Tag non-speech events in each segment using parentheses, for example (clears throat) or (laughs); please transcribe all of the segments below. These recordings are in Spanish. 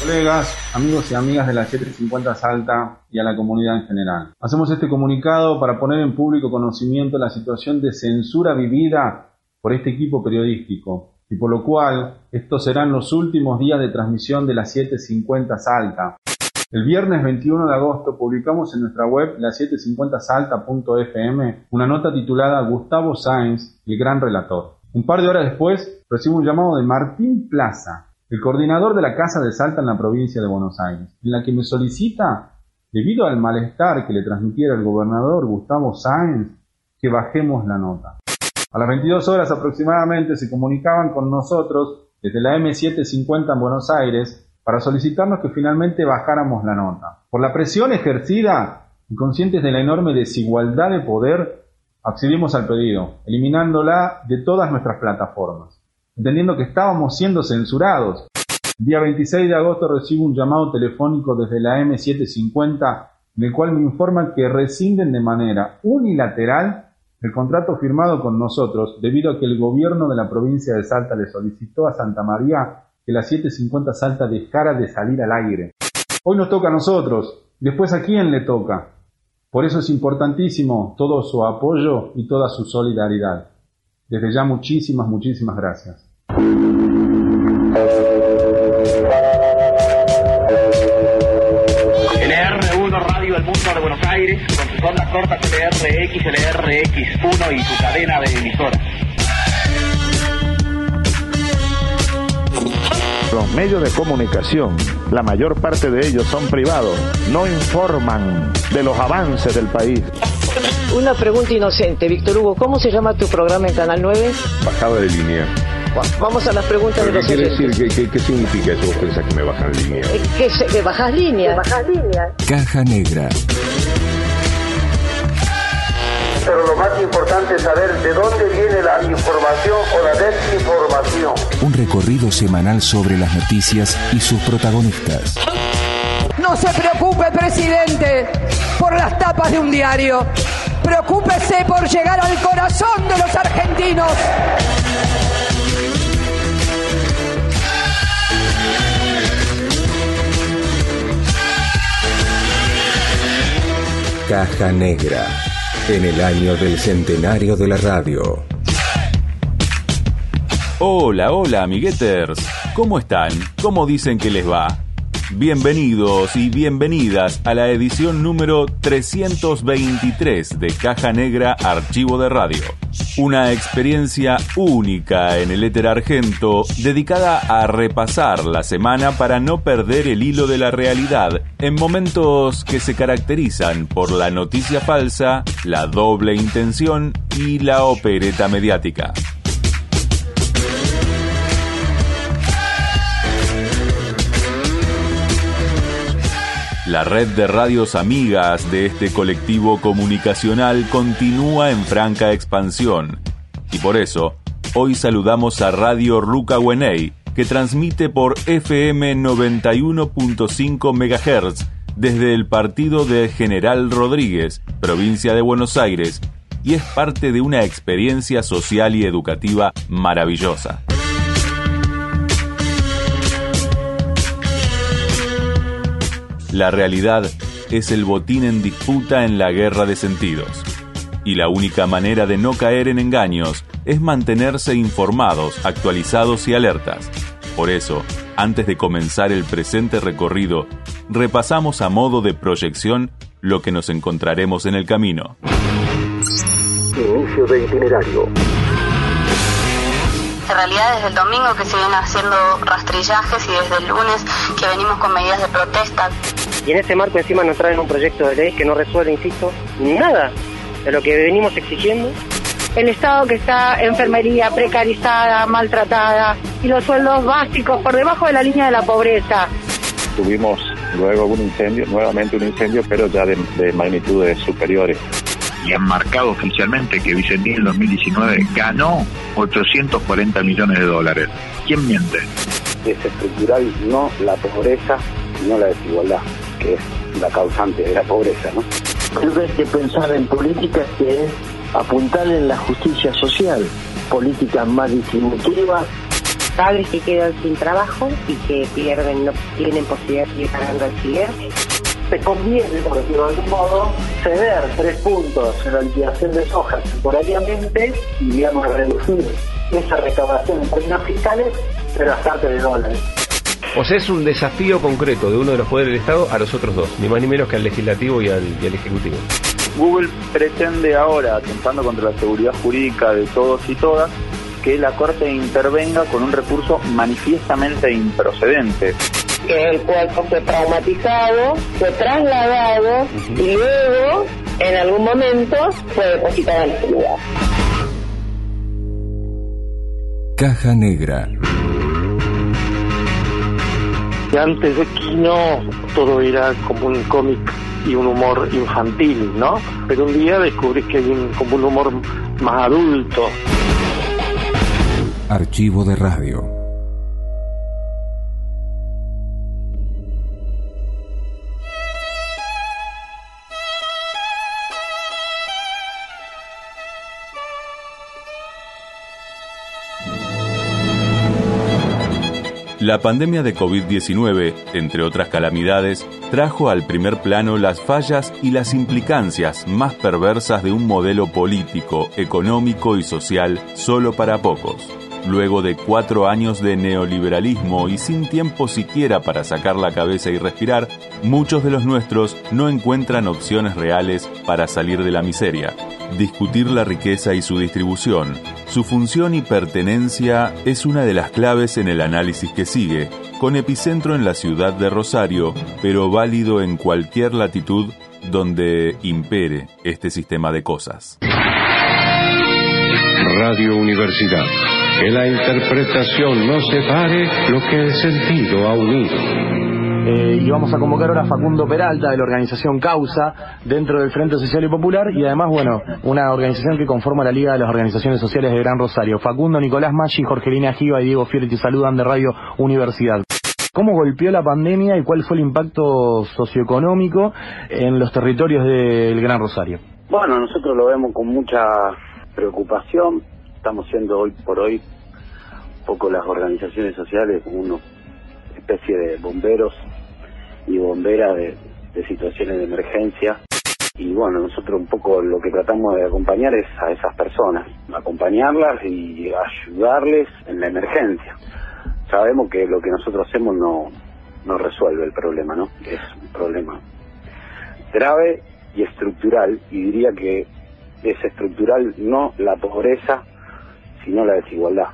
Colegas, amigos y amigas de la 750 Salta y a la comunidad en general. Hacemos este comunicado para poner en público conocimiento la situación de censura vivida por este equipo periodístico y por lo cual estos serán los últimos días de transmisión de la 750 Salta. El viernes 21 de agosto publicamos en nuestra web la 750salta.fm una nota titulada Gustavo Sáenz, el gran relator. Un par de horas después recibo un llamado de Martín Plaza, el coordinador de la Casa de Salta en la provincia de Buenos Aires, en la que me solicita, debido al malestar que le transmitiera el gobernador Gustavo Sáenz, que bajemos la nota. A las 22 horas aproximadamente se comunicaban con nosotros desde la M750 en Buenos Aires para solicitarnos que finalmente bajáramos la nota. Por la presión ejercida y conscientes de la enorme desigualdad de poder, accedimos al pedido, eliminándola de todas nuestras plataformas entendiendo que estábamos siendo censurados. El día 26 de agosto recibo un llamado telefónico desde la M750 en el cual me informan que rescinden de manera unilateral el contrato firmado con nosotros debido a que el gobierno de la provincia de Salta le solicitó a Santa María que la 750 Salta dejara de salir al aire. Hoy nos toca a nosotros, después a quién le toca. Por eso es importantísimo todo su apoyo y toda su solidaridad. Desde ya muchísimas, muchísimas gracias. LR1 Radio El Mundo de Buenos Aires, con sus ondas cortas LRX, LRX1 y su cadena de emisoras. Medios de comunicación, la mayor parte de ellos son privados, no informan de los avances del país. Una pregunta inocente, Víctor Hugo, ¿cómo se llama tu programa en Canal 9? Bajada de línea. Vamos a las preguntas de los ¿Qué quiere oyentes. decir? ¿Qué, qué, qué significa eso? ¿Vos pensás que me bajan línea? Eh, Que, se- que bajas línea. bajas línea. Caja Negra. Pero lo más importante es saber de dónde viene la información o la desinformación. Un recorrido semanal sobre las noticias y sus protagonistas. No se preocupe, presidente, por las tapas de un diario. Preocúpese por llegar al corazón de los argentinos. Caja Negra. En el año del centenario de la radio. Hola, hola, amigueters. ¿Cómo están? ¿Cómo dicen que les va? Bienvenidos y bienvenidas a la edición número 323 de Caja Negra Archivo de Radio. Una experiencia única en el éter argento dedicada a repasar la semana para no perder el hilo de la realidad en momentos que se caracterizan por la noticia falsa, la doble intención y la opereta mediática. La red de radios amigas de este colectivo comunicacional continúa en franca expansión. Y por eso, hoy saludamos a Radio Ruca Wenei, que transmite por FM 91.5 MHz desde el partido de General Rodríguez, provincia de Buenos Aires, y es parte de una experiencia social y educativa maravillosa. La realidad es el botín en disputa en la guerra de sentidos. Y la única manera de no caer en engaños es mantenerse informados, actualizados y alertas. Por eso, antes de comenzar el presente recorrido, repasamos a modo de proyección lo que nos encontraremos en el camino. Inicio de itinerario. En realidad desde el domingo que se vienen haciendo rastrillajes y desde el lunes que venimos con medidas de protesta. Y en ese marco encima nos traen un proyecto de ley que no resuelve, insisto, nada de lo que venimos exigiendo. El Estado que está enfermería precarizada, maltratada y los sueldos básicos por debajo de la línea de la pobreza. Tuvimos luego un incendio, nuevamente un incendio, pero ya de, de magnitudes superiores. y han marcado oficialmente que Vicentín en 2019 ganó 840 millones de dólares. ¿Quién miente? Es estructural no la pobreza, sino la desigualdad, que es la causante de la pobreza, ¿no? Creo que hay que pensar en políticas que es apuntar en la justicia social, políticas más distributivas. padres que quedan sin trabajo y que pierden, no tienen posibilidad de seguir pagando alquiler. te conviene, por decirlo de algún modo, ceder tres puntos en la liquidación de soja temporariamente y, digamos, reducir esa recaudación en términos fiscales, pero gastarte de dólares. O sea, es un desafío concreto de uno de los poderes del Estado a los otros dos, ni más ni menos que al legislativo y al, y al ejecutivo. Google pretende ahora, atentando contra la seguridad jurídica de todos y todas, que la Corte intervenga con un recurso manifiestamente improcedente. Que el cuerpo fue traumatizado, fue trasladado y luego, en algún momento, fue depositado en este lugar. Caja Negra. Y antes de Kino todo era como un cómic y un humor infantil, ¿no? Pero un día descubrí que hay un, como un humor más adulto. Archivo de radio. La pandemia de COVID-19, entre otras calamidades, trajo al primer plano las fallas y las implicancias más perversas de un modelo político, económico y social solo para pocos. Luego de cuatro años de neoliberalismo y sin tiempo siquiera para sacar la cabeza y respirar, muchos de los nuestros no encuentran opciones reales para salir de la miseria. Discutir la riqueza y su distribución, su función y pertenencia es una de las claves en el análisis que sigue, con epicentro en la ciudad de Rosario, pero válido en cualquier latitud donde impere este sistema de cosas. Radio Universidad. Que la interpretación no separe lo que el sentido ha unido. Eh, y vamos a convocar ahora a Facundo Peralta de la organización Causa dentro del Frente Social y Popular y además, bueno, una organización que conforma la Liga de las Organizaciones Sociales de Gran Rosario. Facundo, Nicolás Maggi, Jorgelina Giva y Diego Fiore te saludan de Radio Universidad. ¿Cómo golpeó la pandemia y cuál fue el impacto socioeconómico en los territorios del Gran Rosario? Bueno, nosotros lo vemos con mucha preocupación. Estamos siendo hoy por hoy un poco las organizaciones sociales como una especie de bomberos y bomberas de, de situaciones de emergencia. Y bueno, nosotros un poco lo que tratamos de acompañar es a esas personas, acompañarlas y ayudarles en la emergencia. Sabemos que lo que nosotros hacemos no, no resuelve el problema, ¿no? Es un problema grave y estructural, y diría que es estructural no la pobreza, sino la desigualdad,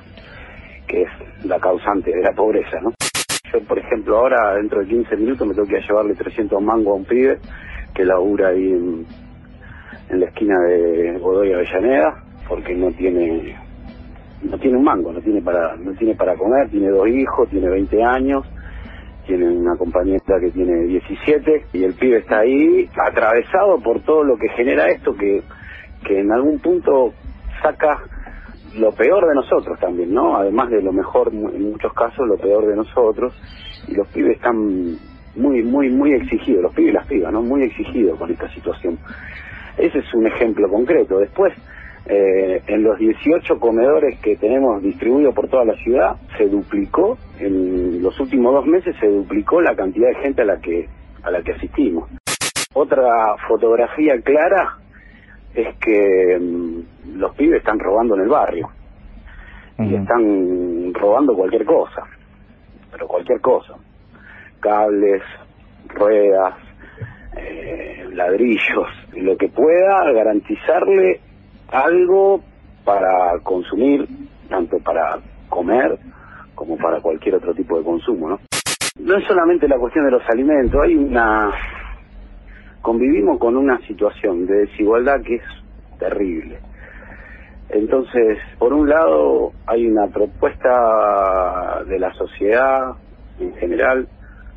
que es la causante de la pobreza, ¿no? Yo, por ejemplo, ahora, dentro de 15 minutos, me tengo que llevarle 300 mangos a un pibe que labura ahí en, la esquina de Godoy Avellaneda, porque no tiene no tiene un mango, no tiene para no tiene para comer, tiene dos hijos, tiene 20 años, tiene una compañera que tiene 17 y el pibe está ahí atravesado por todo lo que genera esto que, que en algún punto saca lo peor de nosotros también, ¿no? Además de lo mejor, en muchos casos, lo peor de nosotros. Y los pibes están muy, muy, muy exigidos, los pibes y las pibas, ¿no? Muy exigidos con esta situación. Ese es un ejemplo concreto. Después, eh, en los 18 comedores que tenemos distribuidos por toda la ciudad, se duplicó, en los últimos dos meses se duplicó la cantidad de gente a la que, a la que asistimos. Otra fotografía clara es que mm, los pibes están robando en el barrio y están robando cualquier cosa, pero cualquier cosa, cables, ruedas, eh, ladrillos, lo que pueda garantizarle algo para consumir, tanto para comer como para cualquier otro tipo de consumo, ¿no? No es solamente la cuestión de los alimentos, hay una convivimos con una situación de desigualdad que es terrible. Entonces, por un lado, hay una propuesta de la sociedad en general,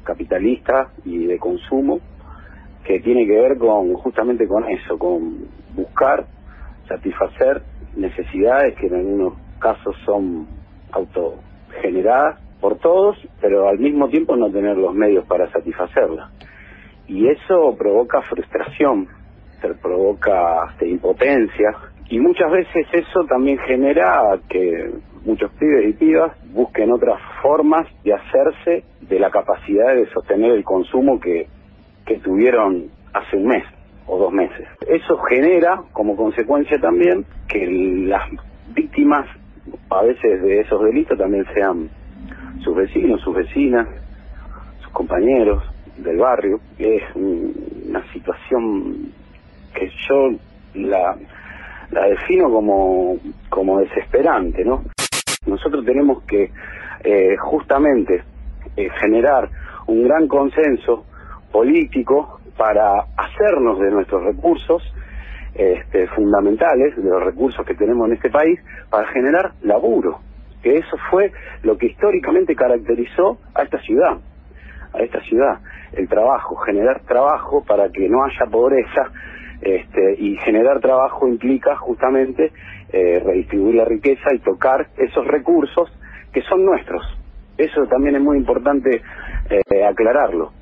capitalista y de consumo, que tiene que ver con justamente con eso, con buscar satisfacer necesidades que en algunos casos son autogeneradas por todos, pero al mismo tiempo no tener los medios para satisfacerlas. Y eso provoca frustración, provoca hasta impotencia Y muchas veces eso también genera que muchos pibes y pibas busquen otras formas de hacerse de la capacidad de sostener el consumo que, que tuvieron hace un mes o dos meses. Eso genera como consecuencia también que las víctimas a veces de esos delitos también sean sus vecinos, sus vecinas, sus compañeros del barrio. Es una situación que yo la, la defino como, como desesperante, ¿no? Nosotros tenemos que eh, justamente eh, generar un gran consenso político para hacernos de nuestros recursos este, fundamentales, de los recursos que tenemos en este país, para generar laburo, que eso fue lo que históricamente caracterizó a esta ciudad, a esta ciudad, el trabajo, generar trabajo para que no haya pobreza, este, y generar trabajo implica justamente eh, redistribuir la riqueza y tocar esos recursos que son nuestros. Eso también es muy importante eh, aclararlo.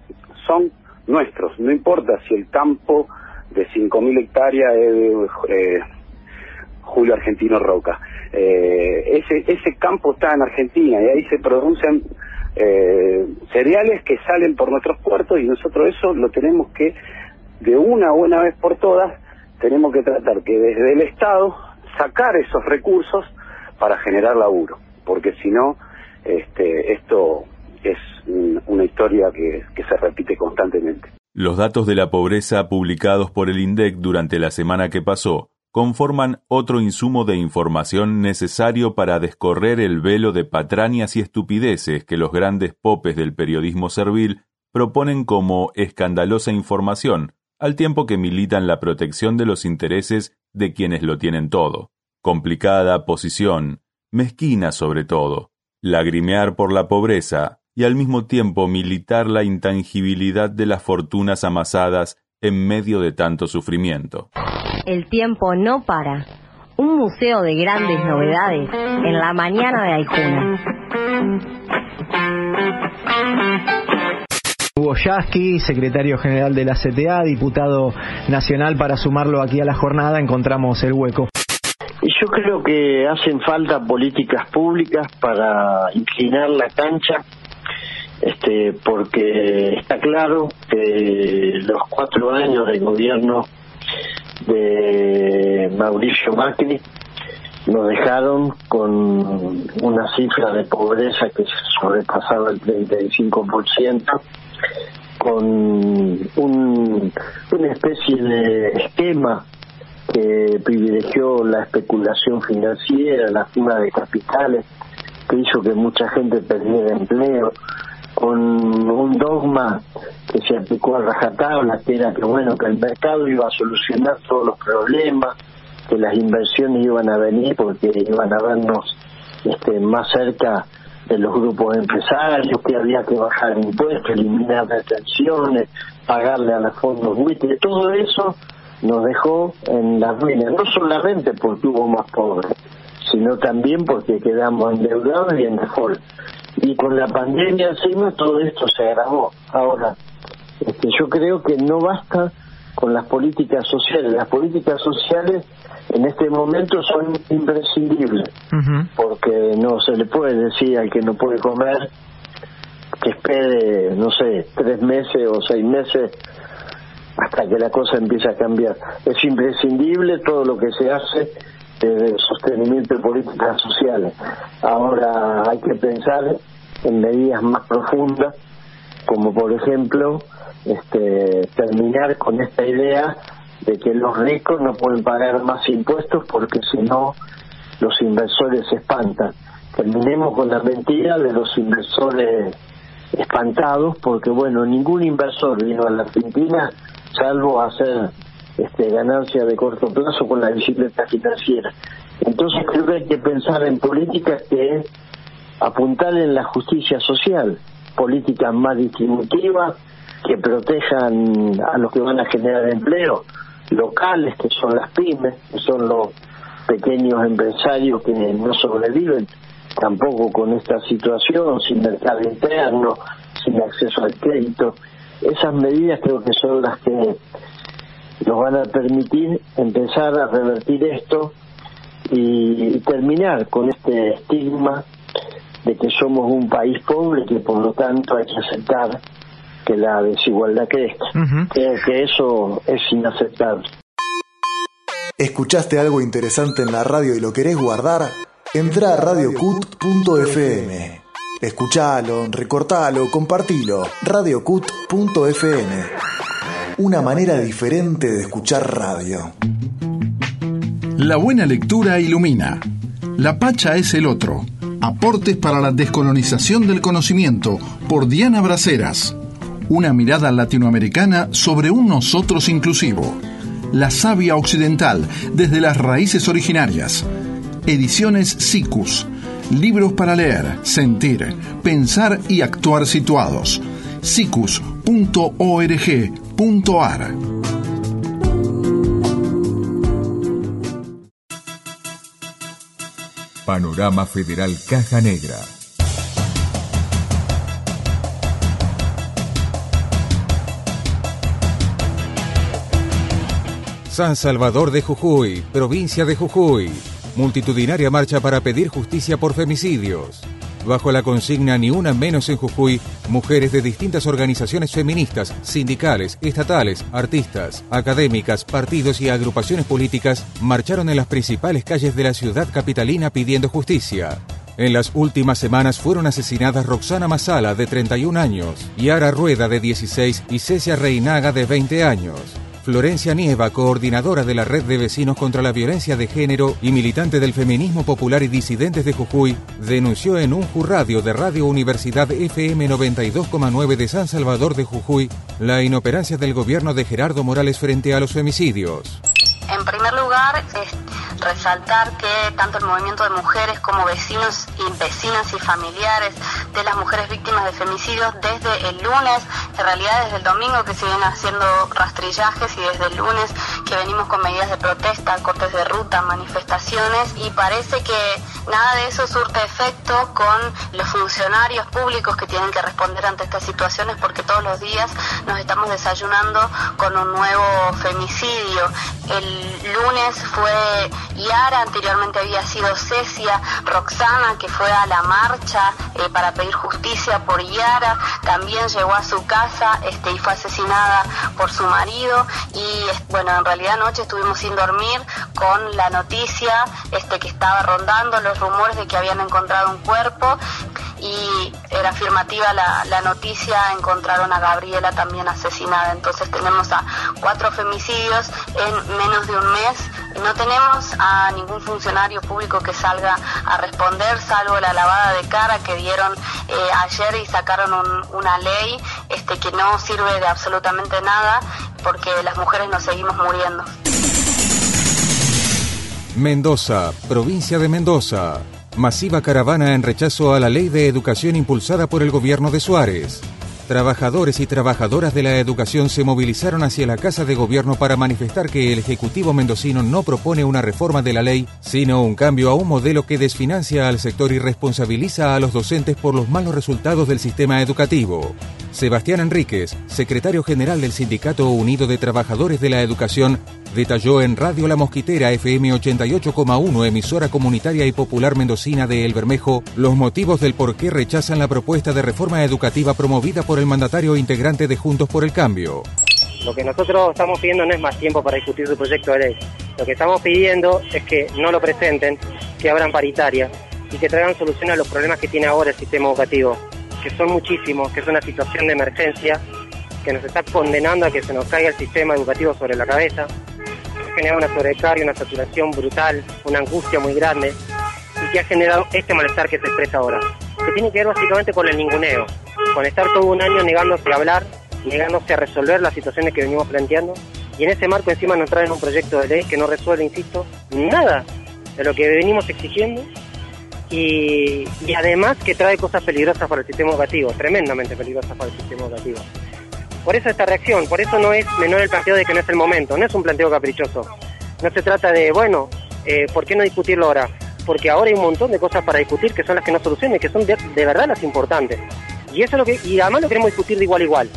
Son nuestros, no importa si el campo de 5.000 hectáreas es eh, Julio Argentino Roca. ese, ese campo está en Argentina y ahí se producen cereales que salen por nuestros puertos y nosotros eso lo tenemos que de una buena vez por todas tenemos que tratar que desde el Estado sacar esos recursos para generar laburo, porque si no, este, esto es una historia que, que se repite constantemente. Los datos de la pobreza publicados por el INDEC durante la semana que pasó conforman otro insumo de información necesario para descorrer el velo de patrañas y estupideces que los grandes popes del periodismo servil proponen como escandalosa información al tiempo que militan la protección de los intereses de quienes lo tienen todo. Complicada posición, mezquina sobre todo, lagrimear por la pobreza y al mismo tiempo militar la intangibilidad de las fortunas amasadas en medio de tanto sufrimiento. El tiempo no para. Un museo de grandes novedades en la mañana de Aicuna. Hugo secretario general de la CTA, diputado nacional, para sumarlo aquí a la jornada, encontramos el hueco. Yo creo que hacen falta políticas públicas para inclinar la cancha, este, porque está claro que los cuatro años de gobierno de Mauricio Macri nos dejaron con una cifra de pobreza que sobrepasaba el 35%, con un, una especie de esquema que privilegió la especulación financiera, la fuga de capitales, que hizo que mucha gente perdiera empleo, con un dogma que se aplicó a rajatabla, que era que bueno, que el mercado iba a solucionar todos los problemas, que las inversiones iban a venir porque iban a vernos este, más cerca de los grupos empresarios, que había que bajar impuestos, eliminar retenciones, pagarle a los fondos buitres, todo eso nos dejó en la ruina, no solamente porque hubo más pobres, sino también porque quedamos endeudados y en default. Y con la pandemia encima todo esto se agravó. Ahora, este, yo creo que no basta con las políticas sociales. Las políticas sociales en este momento son imprescindibles, porque no se le puede decir al que no puede comer que espere, no sé, tres meses o seis meses hasta que la cosa empiece a cambiar. Es imprescindible todo lo que se hace desde el sostenimiento de políticas sociales. Ahora hay que pensar en medidas más profundas, como por ejemplo este, terminar con esta idea de que los ricos no pueden pagar más impuestos porque si no los inversores se espantan. Terminemos con la mentira de los inversores espantados porque bueno, ningún inversor vino a la Argentina salvo hacer este, ganancia de corto plazo con la bicicleta financiera. Entonces creo que hay que pensar en políticas que apuntar en la justicia social, políticas más distributivas que protejan a los que van a generar empleo, locales, que son las pymes, que son los pequeños empresarios que no sobreviven tampoco con esta situación, sin mercado interno, sin acceso al crédito. Esas medidas creo que son las que nos van a permitir empezar a revertir esto y, terminar con este estigma de que somos un país pobre que por lo tanto hay que aceptar que la desigualdad crezca. Creo que eso es inaceptable. ¿Escuchaste algo interesante en la radio y lo querés guardar? Entra a radiocut.fm. Escuchalo, recortalo, compartilo. radiocut.fm. Una manera diferente de escuchar radio. La buena lectura ilumina. La Pacha es el otro. Aportes para la descolonización del conocimiento por Diana Braceras. Una mirada latinoamericana sobre un nosotros inclusivo. La savia occidental desde las raíces originarias. Ediciones SICUS. Libros para leer, sentir, pensar y actuar situados. sicus.org.ar Panorama Federal Caja Negra. San Salvador de Jujuy, provincia de Jujuy. Multitudinaria marcha para pedir justicia por femicidios. Bajo la consigna Ni una menos en Jujuy, mujeres de distintas organizaciones feministas, sindicales, estatales, artistas, académicas, partidos y agrupaciones políticas marcharon en las principales calles de la ciudad capitalina pidiendo justicia. En las últimas semanas fueron asesinadas Roxana Masala, de 31 años, Yara Rueda, de 16, y Cecia Reinaga, de 20 años. Florencia Nieva, coordinadora de la Red de Vecinos contra la Violencia de Género y militante del feminismo popular y disidentes de Jujuy, denunció en un jurradio de Radio Universidad FM 92,9 de San Salvador de Jujuy la inoperancia del gobierno de Gerardo Morales frente a los femicidios. En primer lugar, es resaltar que tanto el movimiento de mujeres como vecinos y vecinas y familiares de las mujeres víctimas de femicidios desde el lunes, en realidad desde el domingo que se vienen haciendo rastrillajes y desde el lunes que venimos con medidas de protesta, cortes de ruta, manifestaciones y parece que nada de eso surte efecto con los funcionarios públicos que tienen que responder ante estas situaciones porque todos los días nos estamos desayunando con un nuevo femicidio. El lunes fue Yara, anteriormente había sido Cecia, Roxana, que fue a la marcha eh, para pedir justicia por Yara, también llegó a su casa este, y fue asesinada por su marido y bueno, en realidad anoche estuvimos sin dormir con la noticia este, que estaba rondando los rumores de que habían encontrado un cuerpo y era afirmativa la, la, noticia, encontraron a Gabriela también asesinada. Entonces tenemos a cuatro femicidios en menos de un mes. No tenemos a ningún funcionario público que salga a responder, salvo la lavada de cara que dieron eh, ayer y sacaron un, una ley este, que no sirve de absolutamente nada porque las mujeres nos seguimos muriendo. Mendoza, provincia de Mendoza. Masiva caravana en rechazo a la ley de educación impulsada por el gobierno de Suárez. Trabajadores y trabajadoras de la educación se movilizaron hacia la Casa de Gobierno para manifestar que el Ejecutivo mendocino no propone una reforma de la ley, sino un cambio a un modelo que desfinancia al sector y responsabiliza a los docentes por los malos resultados del sistema educativo. Sebastián Enríquez, secretario general del Sindicato Unido de Trabajadores de la Educación, detalló en Radio La Mosquitera FM 88,1, emisora comunitaria y popular mendocina de El Bermejo, los motivos del por qué rechazan la propuesta de reforma educativa promovida por el mandatario integrante de Juntos por el Cambio. Lo que nosotros estamos pidiendo no es más tiempo para discutir su proyecto de ley. Lo que estamos pidiendo es que no lo presenten, que abran paritaria y que traigan solución a los problemas que tiene ahora el sistema educativo, que son muchísimos, que es una situación de emergencia que nos está condenando a que se nos caiga el sistema educativo sobre la cabeza, que genera una sobrecarga, una saturación brutal, una angustia muy grande y que ha generado este malestar que se expresa ahora, que tiene que ver básicamente con el ninguneo, con estar todo un año negándose a hablar, negándose a resolver las situaciones que venimos planteando y en ese marco encima nos traen un proyecto de ley que no resuelve, insisto, nada de lo que venimos exigiendo y, además que trae cosas peligrosas para el sistema educativo, tremendamente peligrosas para el sistema educativo. Por eso esta reacción, por eso no es menor el planteo de que no es el momento, no es un planteo caprichoso. No se trata de, bueno, eh, ¿por qué no discutirlo ahora? Porque ahora hay un montón de cosas para discutir que son las que no solucionan y que son de, de verdad las importantes. Y eso es lo que, y además lo queremos discutir de igual a igual.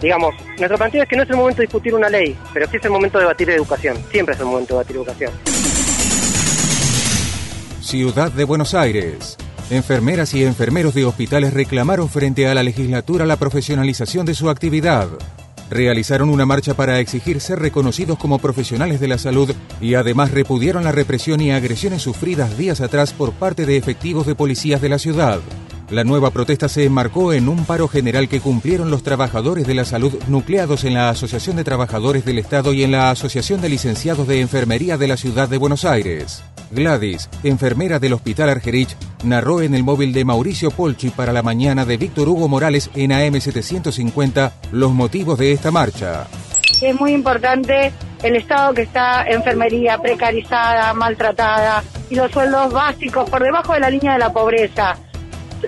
digamos, nuestro planteo es que no es el momento de discutir una ley, pero sí es el momento de debatir educación. Siempre es el momento de debatir educación. Ciudad de Buenos Aires. Enfermeras y enfermeros de hospitales reclamaron frente a la legislatura la profesionalización de su actividad. Realizaron una marcha para exigir ser reconocidos como profesionales de la salud y además repudiaron la represión y agresiones sufridas días atrás por parte de efectivos de policías de la ciudad. La nueva protesta se enmarcó en un paro general que cumplieron los trabajadores de la salud nucleados en la Asociación de Trabajadores del Estado y en la Asociación de Licenciados de Enfermería de la Ciudad de Buenos Aires. Gladys, enfermera del Hospital Argerich, narró en el móvil de Mauricio Polchi para la mañana de Víctor Hugo Morales en AM750 los motivos de esta marcha. Es muy importante el estado que está enfermería precarizada, maltratada y los sueldos básicos por debajo de la línea de la pobreza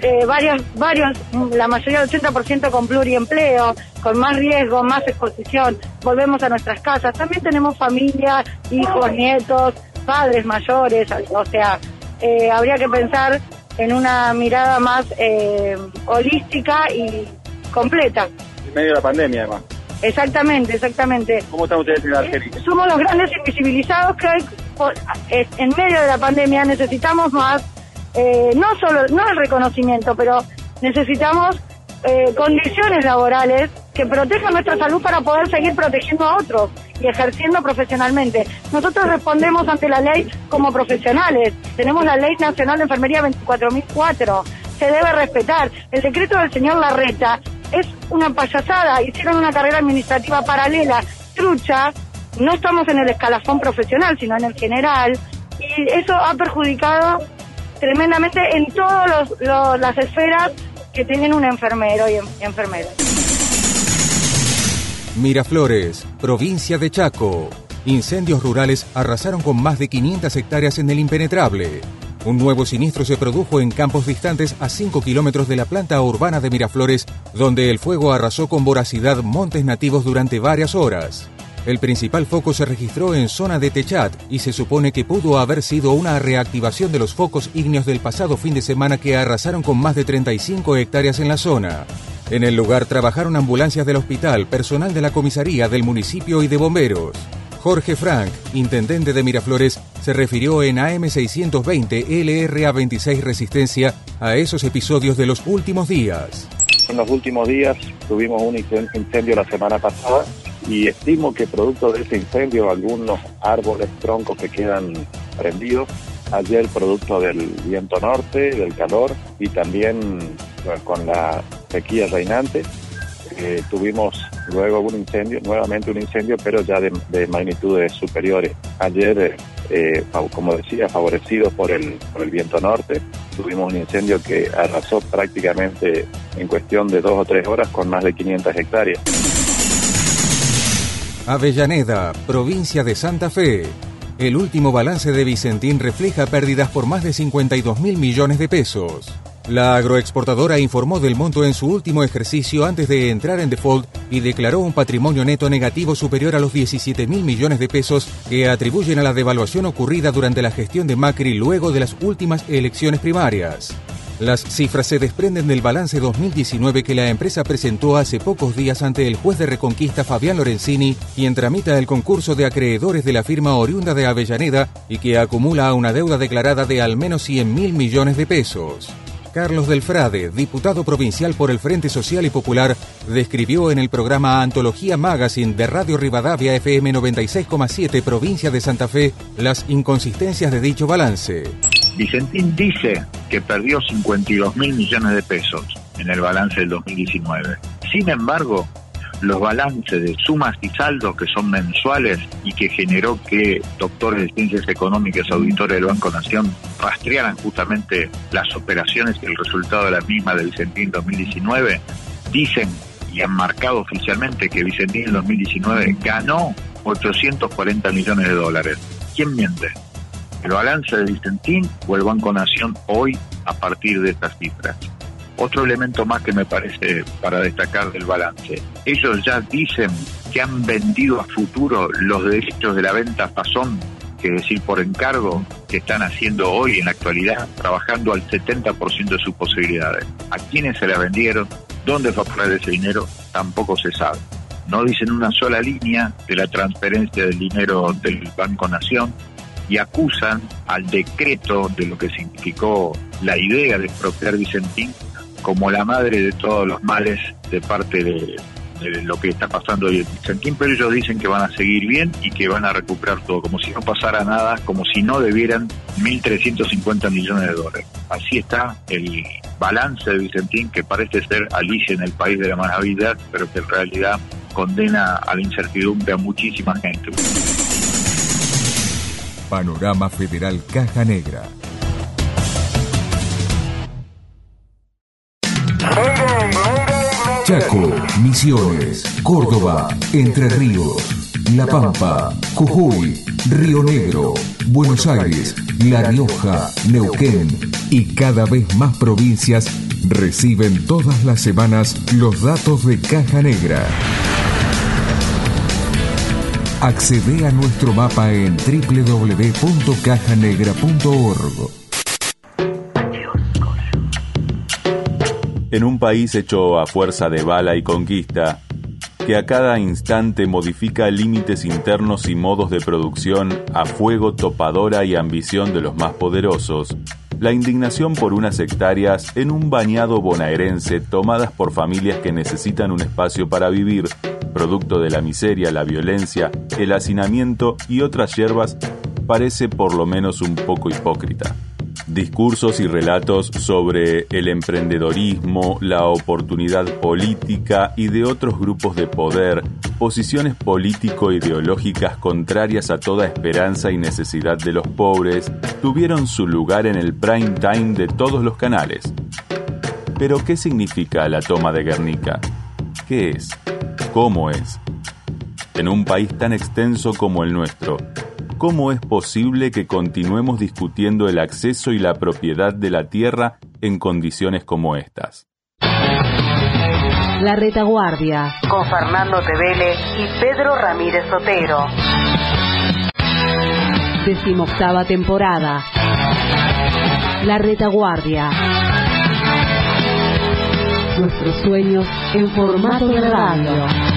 eh, varios, varios, la mayoría del 80% con pluriempleo, con más riesgo, más exposición, volvemos a nuestras casas. También tenemos familia, hijos, nietos, padres mayores, o sea, eh, habría que pensar en una mirada más eh, holística y completa. En medio de la pandemia, además. Exactamente, exactamente. ¿Cómo están ustedes en Argelia? Somos los grandes invisibilizados que hoy, en medio de la pandemia necesitamos más eh, no solo, no el reconocimiento, pero necesitamos eh, condiciones laborales que protejan nuestra salud para poder seguir protegiendo a otros y ejerciendo profesionalmente. Nosotros respondemos ante la ley como profesionales. Tenemos la Ley Nacional de Enfermería 24.004. Se debe respetar. El decreto del señor Larreta es una payasada. Hicieron una carrera administrativa paralela, trucha. No estamos en el escalafón profesional, sino en el general. Y eso ha perjudicado tremendamente en todas las esferas que tienen un enfermero y enfermera. Miraflores, provincia de Chaco. Incendios rurales arrasaron con más de 500 hectáreas en el impenetrable. Un nuevo siniestro se produjo en campos distantes a 5 kilómetros de la planta urbana de Miraflores, donde el fuego arrasó con voracidad montes nativos durante varias horas. El principal foco se registró en zona de Techat y se supone que pudo haber sido una reactivación de los focos ígneos del pasado fin de semana que arrasaron con más de 35 hectáreas en la zona. En el lugar trabajaron ambulancias del hospital, personal de la comisaría del municipio y de bomberos. Jorge Frank, intendente de Miraflores, se refirió en AM620 LRA26 Resistencia a esos episodios de los últimos días. En los últimos días tuvimos un incendio la semana pasada y estimo que producto de este incendio algunos árboles, troncos que quedan prendidos, ayer producto del viento norte, del calor y también con la sequía reinante, eh, tuvimos luego un incendio, nuevamente un incendio, pero ya de, magnitudes superiores. Ayer, eh, como decía, favorecido por el, por el viento norte, tuvimos un incendio que arrasó prácticamente en cuestión de dos o tres horas con más de 500 hectáreas. Avellaneda, provincia de Santa Fe. El último balance de Vicentín refleja pérdidas por más de 52 mil millones de pesos. La agroexportadora informó del monto en su último ejercicio antes de entrar en default y declaró un patrimonio neto negativo superior a los 17 mil millones de pesos que atribuyen a la devaluación ocurrida durante la gestión de Macri luego de las últimas elecciones primarias. Las cifras se desprenden del balance 2019 que la empresa presentó hace pocos días ante el juez de Reconquista Fabián Lorenzini, quien tramita el concurso de acreedores de la firma oriunda de Avellaneda y que acumula una deuda declarada de al menos 100 mil millones de pesos. Carlos Delfrade, diputado provincial por el Frente Social y Popular, describió en el programa Antología Magazine de Radio Rivadavia FM 96,7 provincia de Santa Fe las inconsistencias de dicho balance. Vicentín dice que perdió 52 mil millones de pesos en el balance del 2019. Sin embargo, los balances de sumas y saldos que son mensuales y que generó que doctores de ciencias económicas, auditores del Banco Nación, rastrearan justamente las operaciones y el resultado de la misma de Vicentín 2019, dicen y han marcado oficialmente que Vicentín en 2019 ganó 840 millones de dólares. ¿Quién miente? El balance de Vicentín o el Banco Nación hoy a partir de estas cifras. Otro elemento más que me parece para destacar del balance. Ellos ya dicen que han vendido a futuro los derechos de la venta Fasón que decir por encargo, que están haciendo hoy en la actualidad, trabajando al 70% de sus posibilidades. ¿A quiénes se la vendieron? ¿Dónde fue a poner ese dinero? Tampoco se sabe. No dicen una sola línea de la transferencia del dinero del Banco Nación y acusan al decreto de lo que significó la idea de expropiar Vicentín como la madre de todos los males de parte de, lo que está pasando hoy en Vicentín, pero ellos dicen que van a seguir bien y que van a recuperar todo, como si no pasara nada, como si no debieran 1.350 millones de dólares. Así está el balance de Vicentín, que parece ser Alicia en el país de la maravilla, pero que en realidad condena a la incertidumbre a muchísima gente. Panorama Federal Caja Negra. Chaco, Misiones, Córdoba, Entre Ríos, La Pampa, Jujuy, Río Negro, Buenos Aires, La Rioja, Neuquén y cada vez más provincias reciben todas las semanas los datos de Caja Negra. Accede a nuestro mapa en www.cajanegra.org. En un país hecho a fuerza de bala y conquista, que a cada instante modifica límites internos y modos de producción a fuego topadora y ambición de los más poderosos, la indignación por unas hectáreas en un bañado bonaerense tomadas por familias que necesitan un espacio para vivir, producto de la miseria, la violencia, el hacinamiento y otras hierbas, parece por lo menos un poco hipócrita. Discursos y relatos sobre el emprendedorismo, la oportunidad política y de otros grupos de poder, posiciones político-ideológicas contrarias a toda esperanza y necesidad de los pobres, tuvieron su lugar en el prime time de todos los canales. Pero, ¿qué significa la toma de Guernica? ¿Qué es? ¿Cómo es? En un país tan extenso como el nuestro, ¿cómo es posible que continuemos discutiendo el acceso y la propiedad de la tierra en condiciones como estas? La retaguardia. Con Fernando Tevele y Pedro Ramírez Otero. Decimoctava temporada. La retaguardia. Nuestros sueños en formato de radio.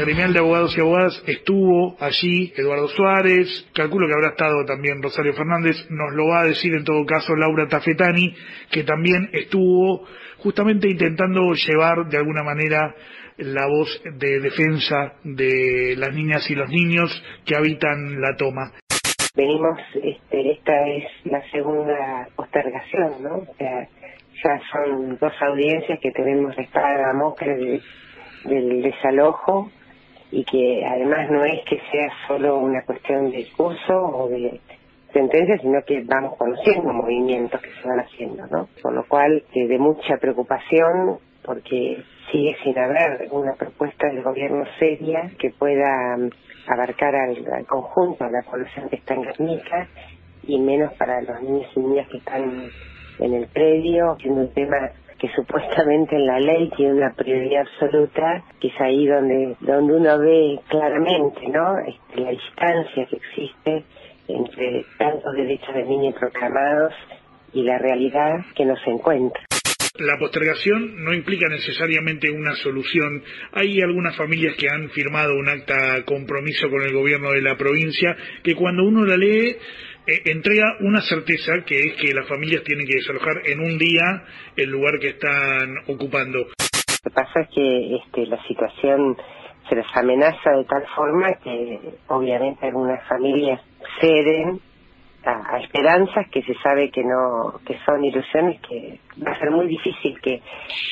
La gremial de abogados y abogadas estuvo allí, Eduardo Suárez, calculo que habrá estado también Rosario Fernández, nos lo va a decir en todo caso Laura Tafetani, que también estuvo justamente intentando llevar de alguna manera la voz de defensa de las niñas y los niños que habitan la toma. Venimos, este, esta es la segunda postergación, ¿no? O sea, ya son dos audiencias que tenemos esta mosca de, del desalojo y que además no es que sea solo una cuestión de curso o de sentencia, sino que vamos conociendo movimientos que se van haciendo, ¿no? Con lo cual, eh, de mucha preocupación, porque sigue sin haber una propuesta del gobierno seria que pueda mm, abarcar al, conjunto de la población que está en Guernica y menos para los niños y niñas que están en el predio, siendo un tema que supuestamente en la ley tiene una prioridad absoluta, que es ahí donde, donde uno ve claramente ¿no? Este, la distancia que existe entre tantos derechos de niños proclamados y la realidad que nos encuentra. La postergación no implica necesariamente una solución. Hay algunas familias que han firmado un acta compromiso con el gobierno de la provincia que cuando uno la lee eh, entrega una certeza que es que las familias tienen que desalojar en un día el lugar que están ocupando. Lo que pasa es que este, la situación se les amenaza de tal forma que obviamente algunas familias ceden a, esperanzas que se sabe que no que son ilusiones que va a ser muy difícil que,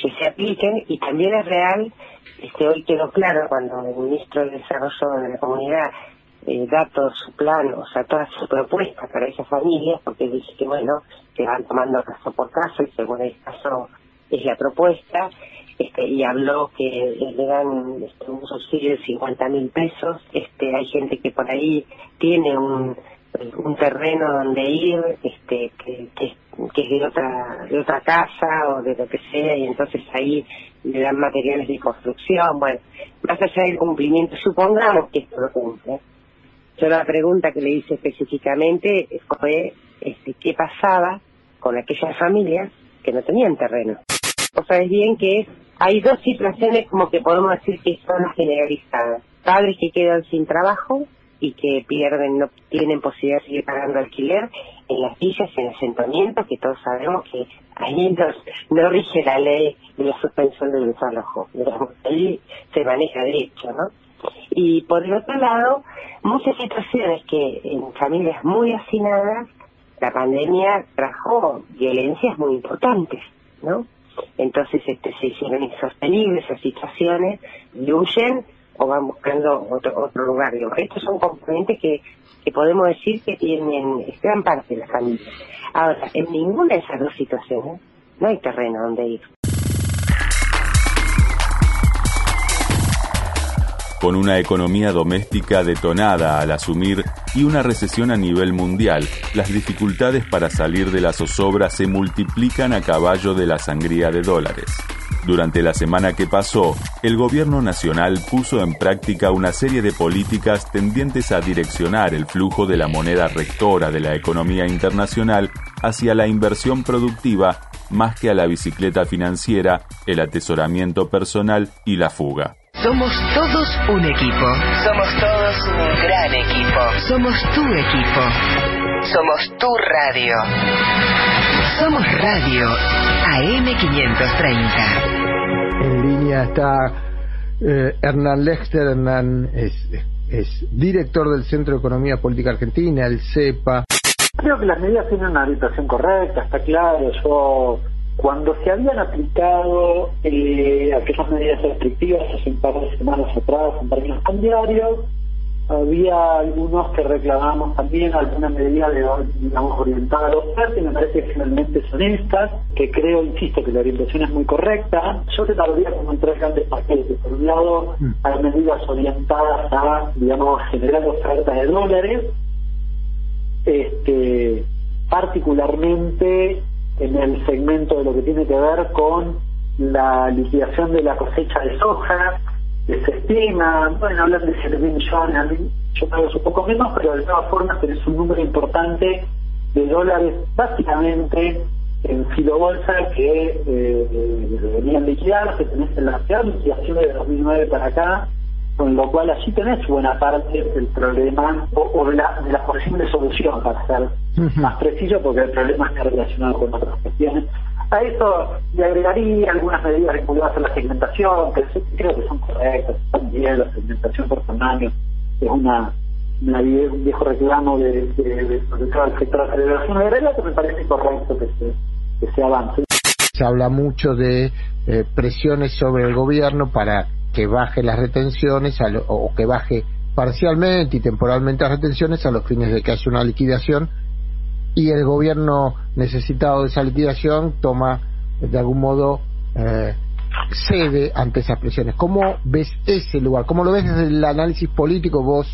que se apliquen y también es real este hoy quedó claro cuando el ministro de desarrollo de la comunidad eh, da todo su plan, o sea, toda su propuesta para esas familias, porque dice que, bueno, se van tomando caso por caso y según el caso es la propuesta, este, y habló que le dan este, un subsidio de 50 mil pesos, este, hay gente que por ahí tiene un, un terreno donde ir, este, que, que, que es de otra, de otra casa o de lo que sea, y entonces ahí le dan materiales de construcción, bueno, más allá del cumplimiento, supongamos que esto lo cumple. Yo la pregunta que le hice específicamente fue este, qué pasaba con aquellas familias que no tenían terreno. Vos sabés bien que hay dos situaciones como que podemos decir que son generalizadas. Padres que quedan sin trabajo y que pierden, no tienen posibilidad de seguir pagando alquiler en las villas, en asentamientos, que todos sabemos que ahí no, rige la ley de la suspensión del desalojo. Ahí se maneja derecho, ¿no? Y por el otro lado, muchas situaciones que en familias muy hacinadas, la pandemia trajo violencias muy importantes, ¿no? Entonces este, se hicieron insostenibles esas situaciones y huyen o van buscando otro, otro lugar. estos son componentes que, que podemos decir que tienen gran parte de la familia. Ahora, en ninguna de esas dos situaciones no hay terreno donde ir. Con una economía doméstica detonada al asumir y una recesión a nivel mundial, las dificultades para salir de la zozobra se multiplican a caballo de la sangría de dólares. Durante la semana que pasó, el gobierno nacional puso en práctica una serie de políticas tendientes a direccionar el flujo de la moneda rectora de la economía internacional hacia la inversión productiva más que a la bicicleta financiera, el atesoramiento personal y la fuga. Somos todos un equipo. Somos todos un gran equipo. Somos tu equipo. Somos tu radio. Somos Radio AM530 está eh, Hernán Lexter. Hernán es, es, director del Centro de Economía Política Argentina, el CEPA. Creo que las medidas tienen una orientación correcta, está claro. Yo, cuando se habían aplicado eh, aquellas medidas restrictivas hace un par de semanas atrás en términos cambiarios, había algunos que reclamamos también alguna medida de, digamos, orientada a los y me parece que finalmente son estas, que creo, insisto, que la orientación es muy correcta. Yo te daría como en tres grandes paquetes. Por un lado, mm. hay medidas orientadas a, digamos, generar ofertas de dólares, este, particularmente en el segmento de lo que tiene que ver con la liquidación de la cosecha de soja, se estima, bueno, hablan de 7 millones, yo creo que es poco menos, pero de todas formas tenés un número importante de dólares básicamente en filobolsa que eh, deberían liquidarse, tenés en la liquidación de 2009 para acá, con lo cual allí tenés buena parte del problema o, de, la, de, la, posible solución, para ser más preciso, porque el problema está relacionado con otras cuestiones. A eso le agregaría algunas medidas vinculadas a la segmentación, que creo que son correctas, están bien, la segmentación por tamaño es una, un viejo reclamo de, de, de, sector de la celebración agraria que me parece correcto que se, que se avance. Se habla mucho de eh, presiones sobre el gobierno para que baje las retenciones o que baje parcialmente y temporalmente las retenciones a los fines de que haya una liquidación y el gobierno necesitado de esa liquidación toma de algún modo eh, cede ante esas presiones. ¿Cómo ves ese lugar? ¿Cómo lo ves desde el análisis político vos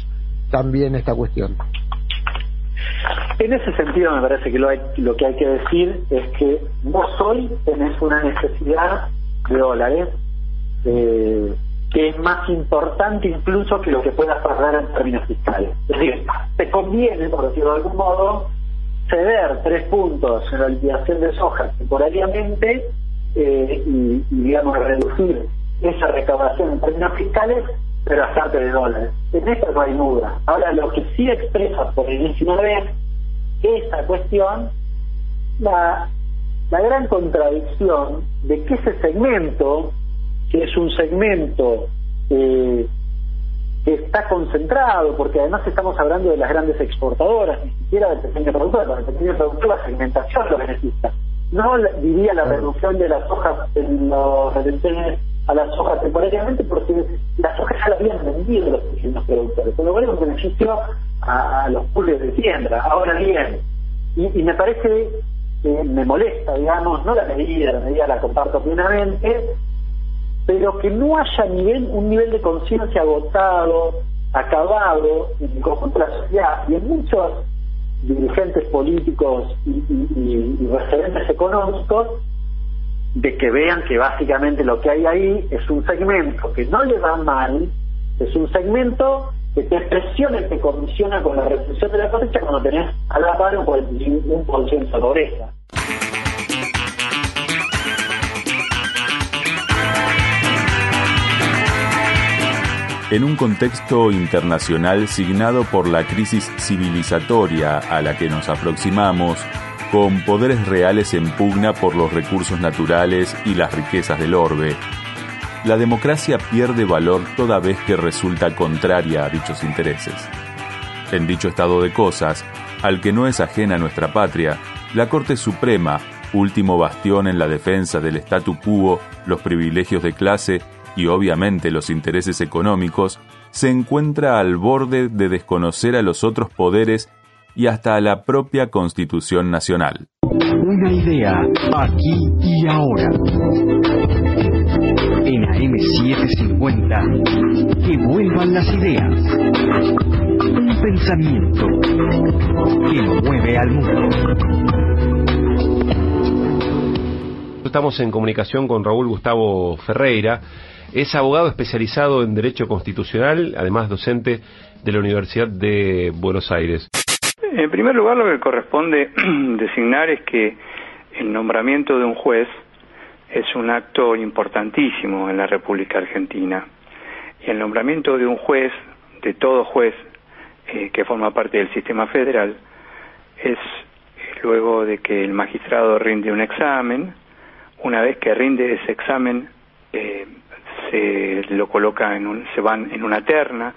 también esta cuestión? En ese sentido me parece que lo, hay, lo que hay que decir es que vos hoy tenés una necesidad de dólares eh, que es más importante incluso que lo que puedas pagar en términos fiscales. Es decir, te conviene, por decirlo de algún modo, ceder tres puntos en la liquidación de soja temporariamente eh, y, digamos, reducir esa recaudación en términos fiscales, pero hacerte de dólares. En esto no hay duda. Ahora, lo que sí expresa por enésima vez esa cuestión, la, la gran contradicción de que ese segmento, es un segmento eh, está concentrado, porque además estamos hablando de las grandes exportadoras, ni siquiera del pequeño productor, para el pequeño productor la segmentación lo beneficia. No diría la reducción de las hojas en los retenciones a las hojas temporariamente, porque las hojas ya las habían vendido los pequeños productores, con lo cual es un beneficio a, los pools de tienda. Ahora bien, y, me parece, que me molesta, digamos, no la medida, la medida la comparto plenamente, pero que no haya nivel, un nivel de conciencia agotado, acabado en el conjunto de la sociedad y en muchos dirigentes políticos y, referentes económicos de que vean que básicamente lo que hay ahí es un segmento que no le va mal, es un segmento que te presiona y te condiciona con la restricción de la cosecha cuando tenés a la par un por ciento de pobreza. En un contexto internacional signado por la crisis civilizatoria a la que nos aproximamos, con poderes reales en pugna por los recursos naturales y las riquezas del orbe, la democracia pierde valor toda vez que resulta contraria a dichos intereses. En dicho estado de cosas, al que no es ajena nuestra patria, la Corte Suprema, último bastión en la defensa del statu quo, los privilegios de clase y obviamente los intereses económicos, se encuentra al borde de desconocer a los otros poderes y hasta a la propia Constitución Nacional. Una idea aquí y ahora. En AM750, que vuelvan las ideas. Un pensamiento que mueve al mundo. Estamos en comunicación con Raúl Gustavo Ferreira. Es abogado especializado en Derecho Constitucional, además docente de la Universidad de Buenos Aires. En primer lugar, lo que corresponde (clears throat) designar es que el nombramiento de un juez es un acto importantísimo en la República Argentina. Y el nombramiento de un juez, de todo juez eh, que forma parte del sistema federal, es luego de que el magistrado rinde un examen, una vez que rinde ese examen, eh, se lo coloca en un, se van en una terna,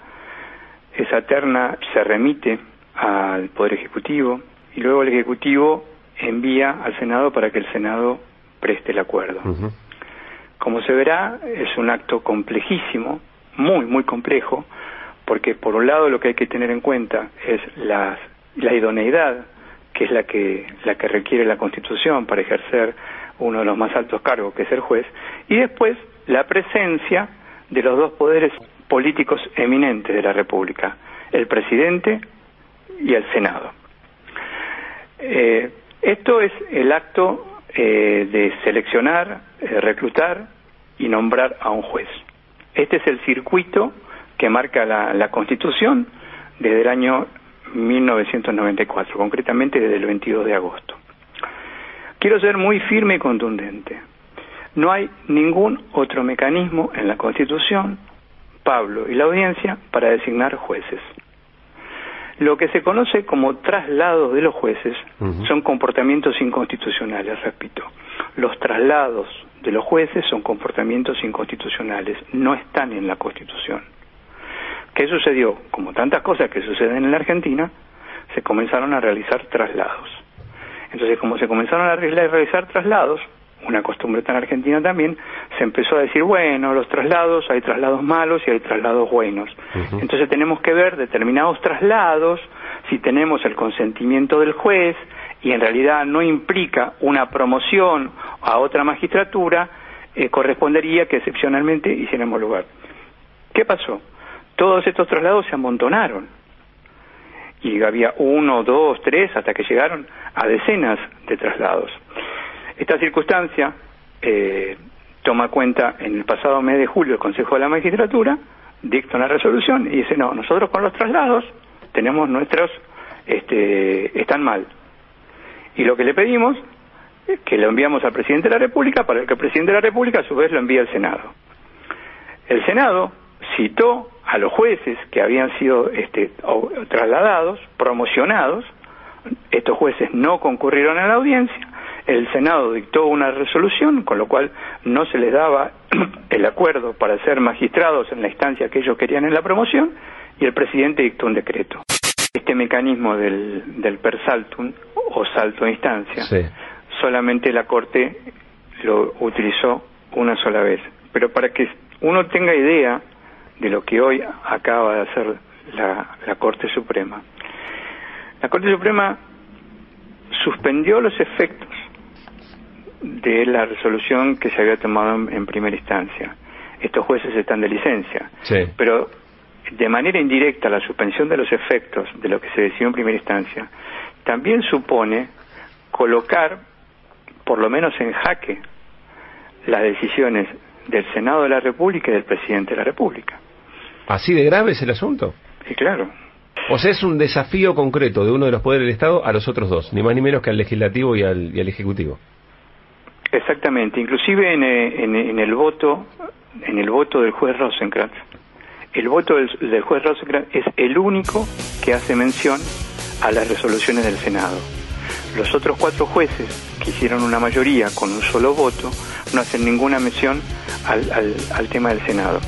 esa terna se remite al Poder Ejecutivo y luego el Ejecutivo envía al Senado para que el Senado preste el acuerdo. Como se verá, es un acto complejísimo, muy, muy complejo, porque por un lado lo que hay que tener en cuenta es la, la idoneidad, que es la que, la que requiere la Constitución para ejercer uno de los más altos cargos, que es el juez, y después la presencia de los dos poderes políticos eminentes de la República, el presidente y el Senado. Eh, esto es el acto eh, de seleccionar, eh, reclutar y nombrar a un juez. Este es el circuito que marca la, la Constitución desde el año 1994, concretamente desde el 22 de agosto. Quiero ser muy firme y contundente. No hay ningún otro mecanismo en la Constitución, Pablo y la audiencia para designar jueces. Lo que se conoce como traslados de los jueces son comportamientos inconstitucionales, repito. Los traslados de los jueces son comportamientos inconstitucionales, no están en la Constitución. ¿Qué sucedió? Como tantas cosas que suceden en la Argentina, se comenzaron a realizar traslados. Entonces, como se comenzaron a realizar traslados, una costumbre tan argentina también, se empezó a decir, bueno, los traslados, hay traslados malos y hay traslados buenos. Entonces tenemos que ver determinados traslados, si tenemos el consentimiento del juez y en realidad no implica una promoción a otra magistratura, eh, correspondería que excepcionalmente hiciéramos lugar. ¿Qué pasó? Todos estos traslados se amontonaron y había uno, dos, tres, hasta que llegaron a decenas de traslados. Esta circunstancia eh, toma cuenta en el pasado mes de julio el Consejo de la Magistratura, dicta una resolución y dice, no, nosotros con los traslados tenemos nuestros, este, están mal. Y lo que le pedimos es que lo enviamos al presidente de la República para que el presidente de la República a su vez lo envíe al Senado. El Senado citó a los jueces que habían sido este, trasladados, promocionados, estos jueces no concurrieron a la audiencia, el Senado dictó una resolución, con lo cual no se les daba (clears throat) el acuerdo para ser magistrados en la instancia que ellos querían en la promoción, y el presidente dictó un decreto. Este mecanismo del, del per saltum o salto de instancia, solamente la Corte lo utilizó una sola vez. Pero para que uno tenga idea de lo que hoy acaba de hacer la, la Corte Suprema, la Corte Suprema suspendió los efectos de la resolución que se había tomado en, primera instancia. Estos jueces están de licencia, pero de manera indirecta la suspensión de los efectos de lo que se decidió en primera instancia también supone colocar, por lo menos en jaque, las decisiones del Senado de la República y del presidente de la República. ¿Así de grave es el asunto? Sí, claro. O sea, es un desafío concreto de uno de los poderes del Estado a los otros dos, ni más ni menos que al legislativo y al, y al ejecutivo. Exactamente, inclusive en, eh, en, el voto, en el voto del juez Rosenkrantz, el voto del, del juez Rosenkrantz es el único que hace mención a las resoluciones del Senado. Los otros cuatro jueces que hicieron una mayoría con un solo voto no hacen ninguna mención al, al tema del Senado.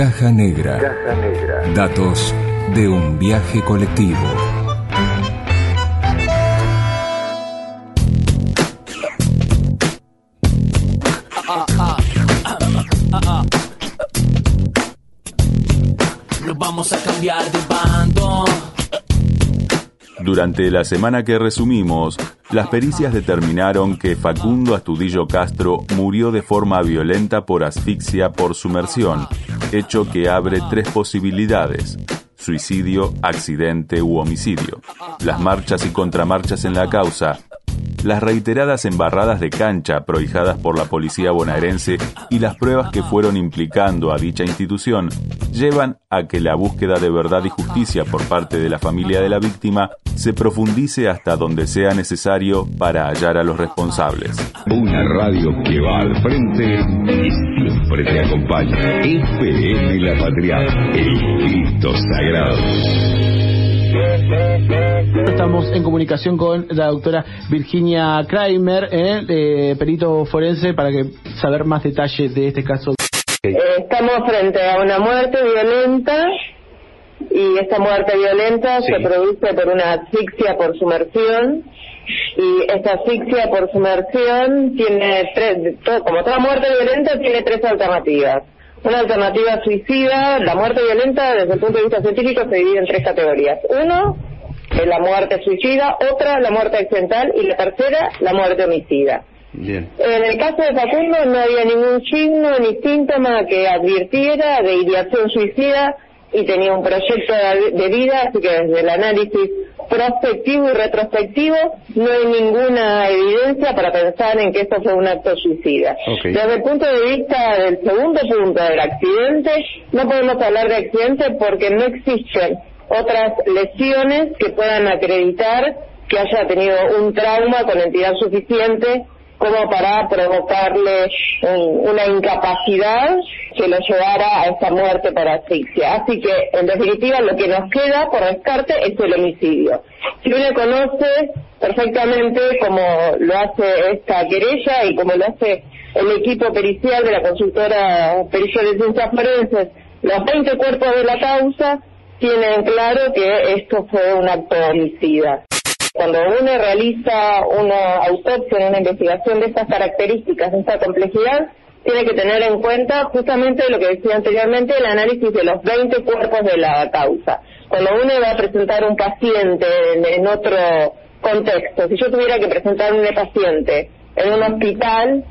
Caja Negra. Datos de un viaje colectivo. Nos vamos a cambiar de bando. Durante la semana que resumimos, las pericias determinaron que Facundo Astudillo Castro murió de forma violenta por asfixia por sumersión, hecho que abre tres posibilidades, suicidio, accidente u homicidio. Las marchas y contramarchas en la causa, las reiteradas embarradas de cancha prohijadas por la policía bonaerense y las pruebas que fueron implicando a dicha institución llevan a que la búsqueda de verdad y justicia por parte de la familia de la víctima se profundice hasta donde sea necesario para hallar a los responsables. Una radio que va al frente siempre te acompaña. FM La Patria, el Cristo Sagrado. estamos en comunicación con la doctora Virginia Kramer, eh, de perito forense, para que saber más detalles de este caso. Eh, Estamos frente a una muerte violenta y esta muerte violenta se produce por una asfixia por sumersión y esta asfixia por sumersión tiene tres, como toda muerte violenta tiene tres alternativas. Una alternativa suicida, la muerte violenta desde el punto de vista científico se divide en tres categorías. Uno, la muerte suicida, otra, la muerte accidental y la tercera, la muerte homicida. Bien. En el caso de Facundo no había ningún signo ni síntoma que advirtiera de ideación suicida y tenía un proyecto de de vida, así que desde el análisis prospectivo y retrospectivo no hay ninguna evidencia para pensar en que esto fue un acto suicida. Desde el punto de vista del segundo punto del accidente, no podemos hablar de accidente porque no existen otras lesiones que puedan acreditar que haya tenido un trauma con entidad suficiente como para provocarle un- una incapacidad que lo llevara a esta muerte por asfixia. Así que, en definitiva, lo que nos queda por descarte es el homicidio. Si uno conoce perfectamente como lo hace esta querella y como lo hace el equipo pericial de la consultora pericial de ciencias forenses, los 20 cuerpos de la causa tienen claro que esto fue un acto homicida. Cuando uno realiza una autopsia, una investigación de estas características, de esta complejidad, tiene que tener en cuenta justamente lo que decía anteriormente, el análisis de los 20 cuerpos de la causa. Cuando uno va a presentar un paciente en, en otro contexto, si yo tuviera que presentar un paciente en un hospital,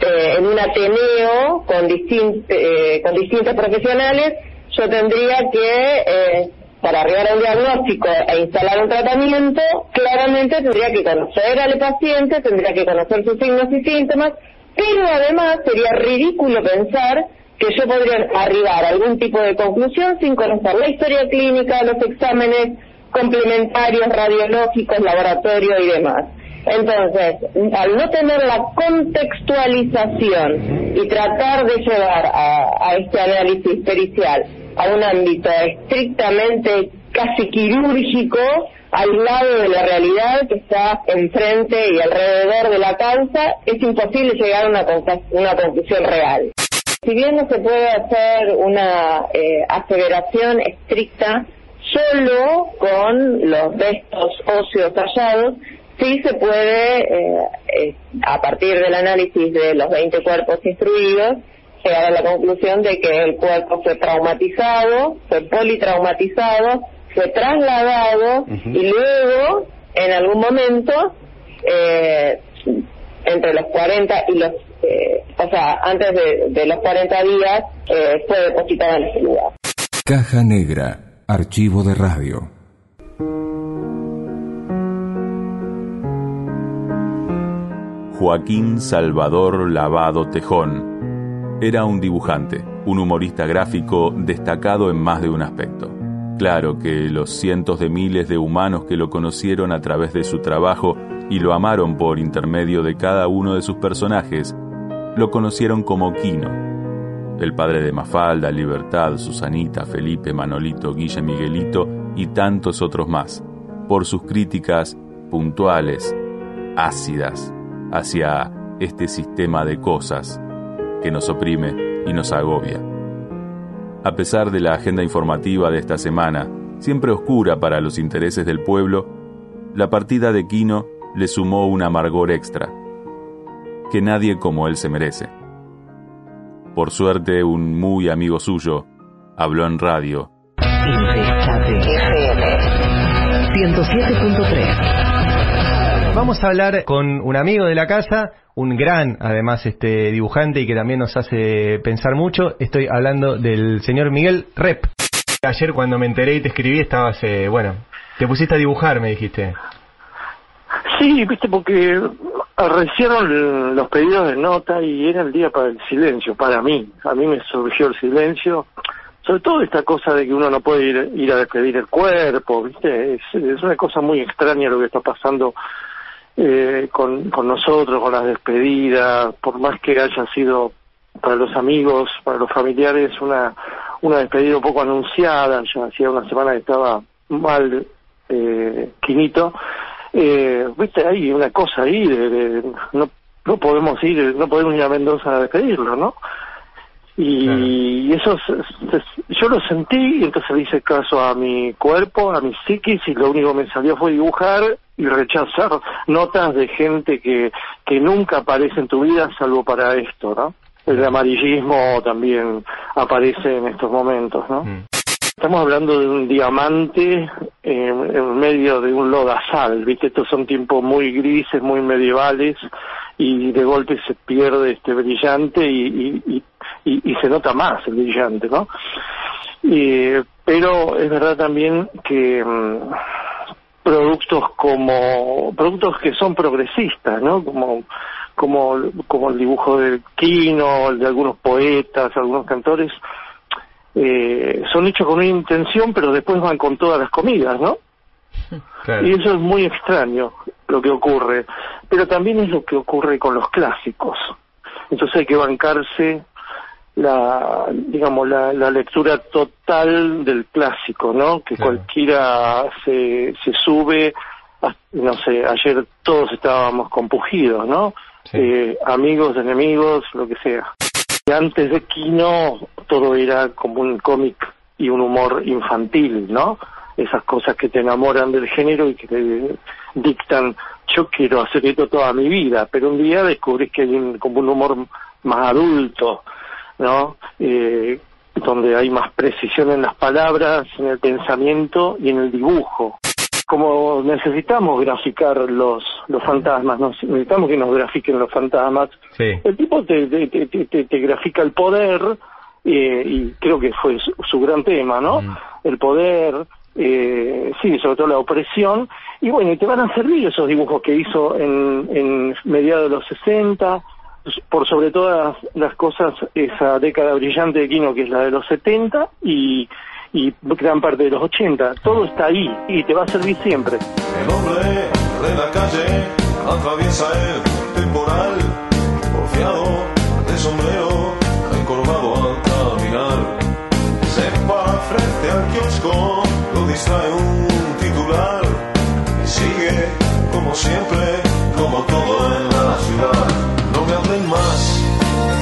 eh, en un ateneo con, distin- eh, con distintos profesionales, yo tendría que, eh, para arribar a diagnóstico e instalar un tratamiento, claramente tendría que conocer al paciente, tendría que conocer sus signos y síntomas, pero además sería ridículo pensar que yo podría arribar a algún tipo de conclusión sin conocer la historia clínica, los exámenes complementarios, radiológicos, laboratorio y demás. Entonces, al no tener la contextualización y tratar de llevar a este análisis pericial a un ámbito estrictamente casi quirúrgico, al lado de la realidad que está enfrente y alrededor de la causa, es imposible llegar a una, una conclusión real. Si bien no se puede hacer una eh, aseveración estricta solo con los restos óseos hallados, sí se puede, eh, eh, a partir del análisis de los 20 cuerpos instruidos, llegar a la conclusión de que el cuerpo fue traumatizado, fue politraumatizado, fue trasladado y luego, en algún momento, eh, entre los 40 y los, eh, o sea, antes de, de los 40 días, eh, fue depositado en ese lugar. Caja Negra, archivo de radio. Joaquín Salvador Lavado Tejón era un dibujante, un humorista gráfico destacado en más de un aspecto. Claro que los cientos de miles de humanos que lo conocieron a través de su trabajo y lo amaron por intermedio de cada uno de sus personajes, lo conocieron como Quino, el padre de Mafalda, Libertad, Susanita, Felipe, Manolito, Guille Miguelito y tantos otros más, por sus críticas puntuales, ácidas, hacia este sistema de cosas que nos oprime y nos agobia. A pesar de la agenda informativa de esta semana, siempre oscura para los intereses del pueblo, la partida de Quino le sumó un amargor extra, que nadie como él se merece. Por suerte, un muy amigo suyo habló en radio 107.3 Vamos a hablar con un amigo de la casa, un gran, además, este dibujante y que también nos hace pensar mucho. Estoy hablando del señor Miguel Rep. Ayer cuando me enteré y te escribí estabas, eh, bueno, te pusiste a dibujar, me dijiste. Sí, viste, porque recibieron los pedidos de nota y era el día para el silencio, para mí. A mí me surgió el silencio, sobre todo esta cosa de que uno no puede ir, a despedir el cuerpo, viste, es una cosa muy extraña lo que está pasando eh, con, con nosotros, con las despedidas, por más que haya sido para los amigos, para los familiares, una, una despedida un poco anunciada, ya hacía una semana que estaba mal eh, Quinito, eh, viste, hay una cosa ahí de, de- no, no podemos ir, no podemos ir a Mendoza a despedirlo, ¿no? Y, y eso se- se- yo lo sentí y entonces le hice caso a mi cuerpo, a mi psiquis y lo único que me salió fue dibujar y rechazar notas de gente que, que nunca aparece en tu vida salvo para esto, ¿no? El amarillismo también aparece en estos momentos, ¿no? Estamos hablando de un diamante en, en medio de un lodazal, ¿viste? Estos son tiempos muy grises, muy medievales y de golpe se pierde este brillante y, y, y, y- y se nota más el brillante, ¿no? Y, pero es verdad también que mm, productos como productos que son progresistas, ¿no? Como como como el dibujo del Quino, el de algunos poetas, algunos cantores, eh, son hechos con una intención, pero después van con todas las comidas, ¿no? (laughs) Y eso es muy extraño lo que ocurre, pero también es lo que ocurre con los clásicos. Entonces hay que bancarse la, digamos, la, la lectura total del clásico, ¿no? Que cualquiera se, se sube, no sé, ayer todos estábamos compugidos, ¿no? Eh, amigos, enemigos, lo que sea. Y antes de Kino todo era como un cómic y un humor infantil, ¿no? Esas cosas que te enamoran del género y que te dictan, yo quiero hacer esto toda mi vida, pero un día descubrís que hay un, como un humor más adulto, ¿no? Eh, donde hay más precisión en las palabras, en el pensamiento y en el dibujo. Como necesitamos graficar los, los fantasmas, nos- necesitamos que nos grafiquen los fantasmas, Sí. el tipo te, te, te, te- grafica el poder, eh, y creo que fue su, su gran tema, ¿no? El poder, eh, sí, sobre todo la opresión, y bueno, te van a servir esos dibujos que hizo en, en mediados de los 60, por sobre todas las cosas, esa década brillante de Kino, que es la de los 70, y, y gran parte de los 80. Todo está ahí, y te va a servir siempre. El hombre de la calle atraviesa el temporal, porfiado de sombrero, encorvado al caminar. Se para frente al kiosco, distrae un titular y sigue como siempre, como todo en la ciudad. No me hablen más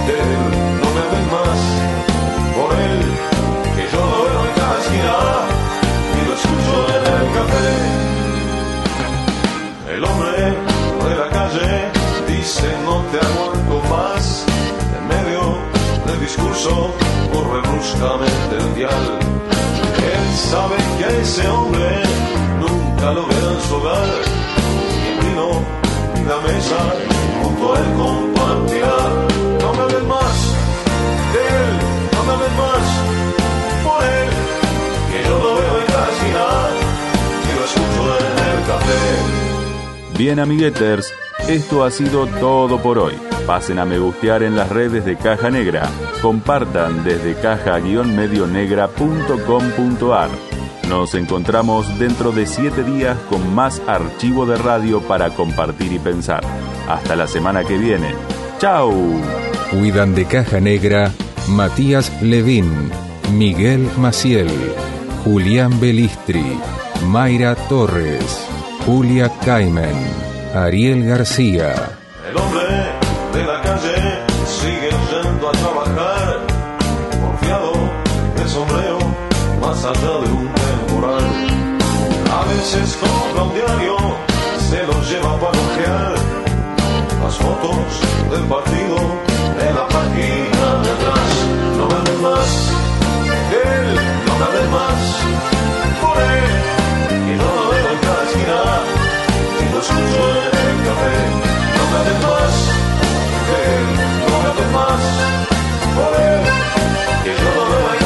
de él, no me hablen más por él, que yo lo veo en cada esquina y lo escucho en el café. El hombre de la calle dice no te aguanto más. En medio del discurso corre bruscamente el dial. Él sabe que ese hombre nunca lo verá en su hogar. Y vino la mesa junto a él compartirá. No me hablen más de él, no me hablen más por él. Que yo lo veo en cada esquina y lo escucho en el café. Bien amigueters, esto ha sido todo por hoy. Pasen a me gustear en las redes de Caja Negra. Compartan desde caja-medionegra.com.ar. Nos encontramos dentro de siete días con más archivo de radio para compartir y pensar. Hasta la semana que viene. ¡Chao! Cuidan de Caja Negra Matías Levín, Miguel Maciel, Julián Belistri, Mayra Torres, Julia Caimen, Ariel García. El hombre sigue yendo a trabajar, confiado de sombrero, más allá de un temporal. A veces compra un diario, se lo lleva para ojear, las fotos del partido en la página de atrás. No me hables más, él no me hables más, por él, que no lo veo en cada esquina, y lo escucho en el café, no me hables más. Forever, all of us, que is your life.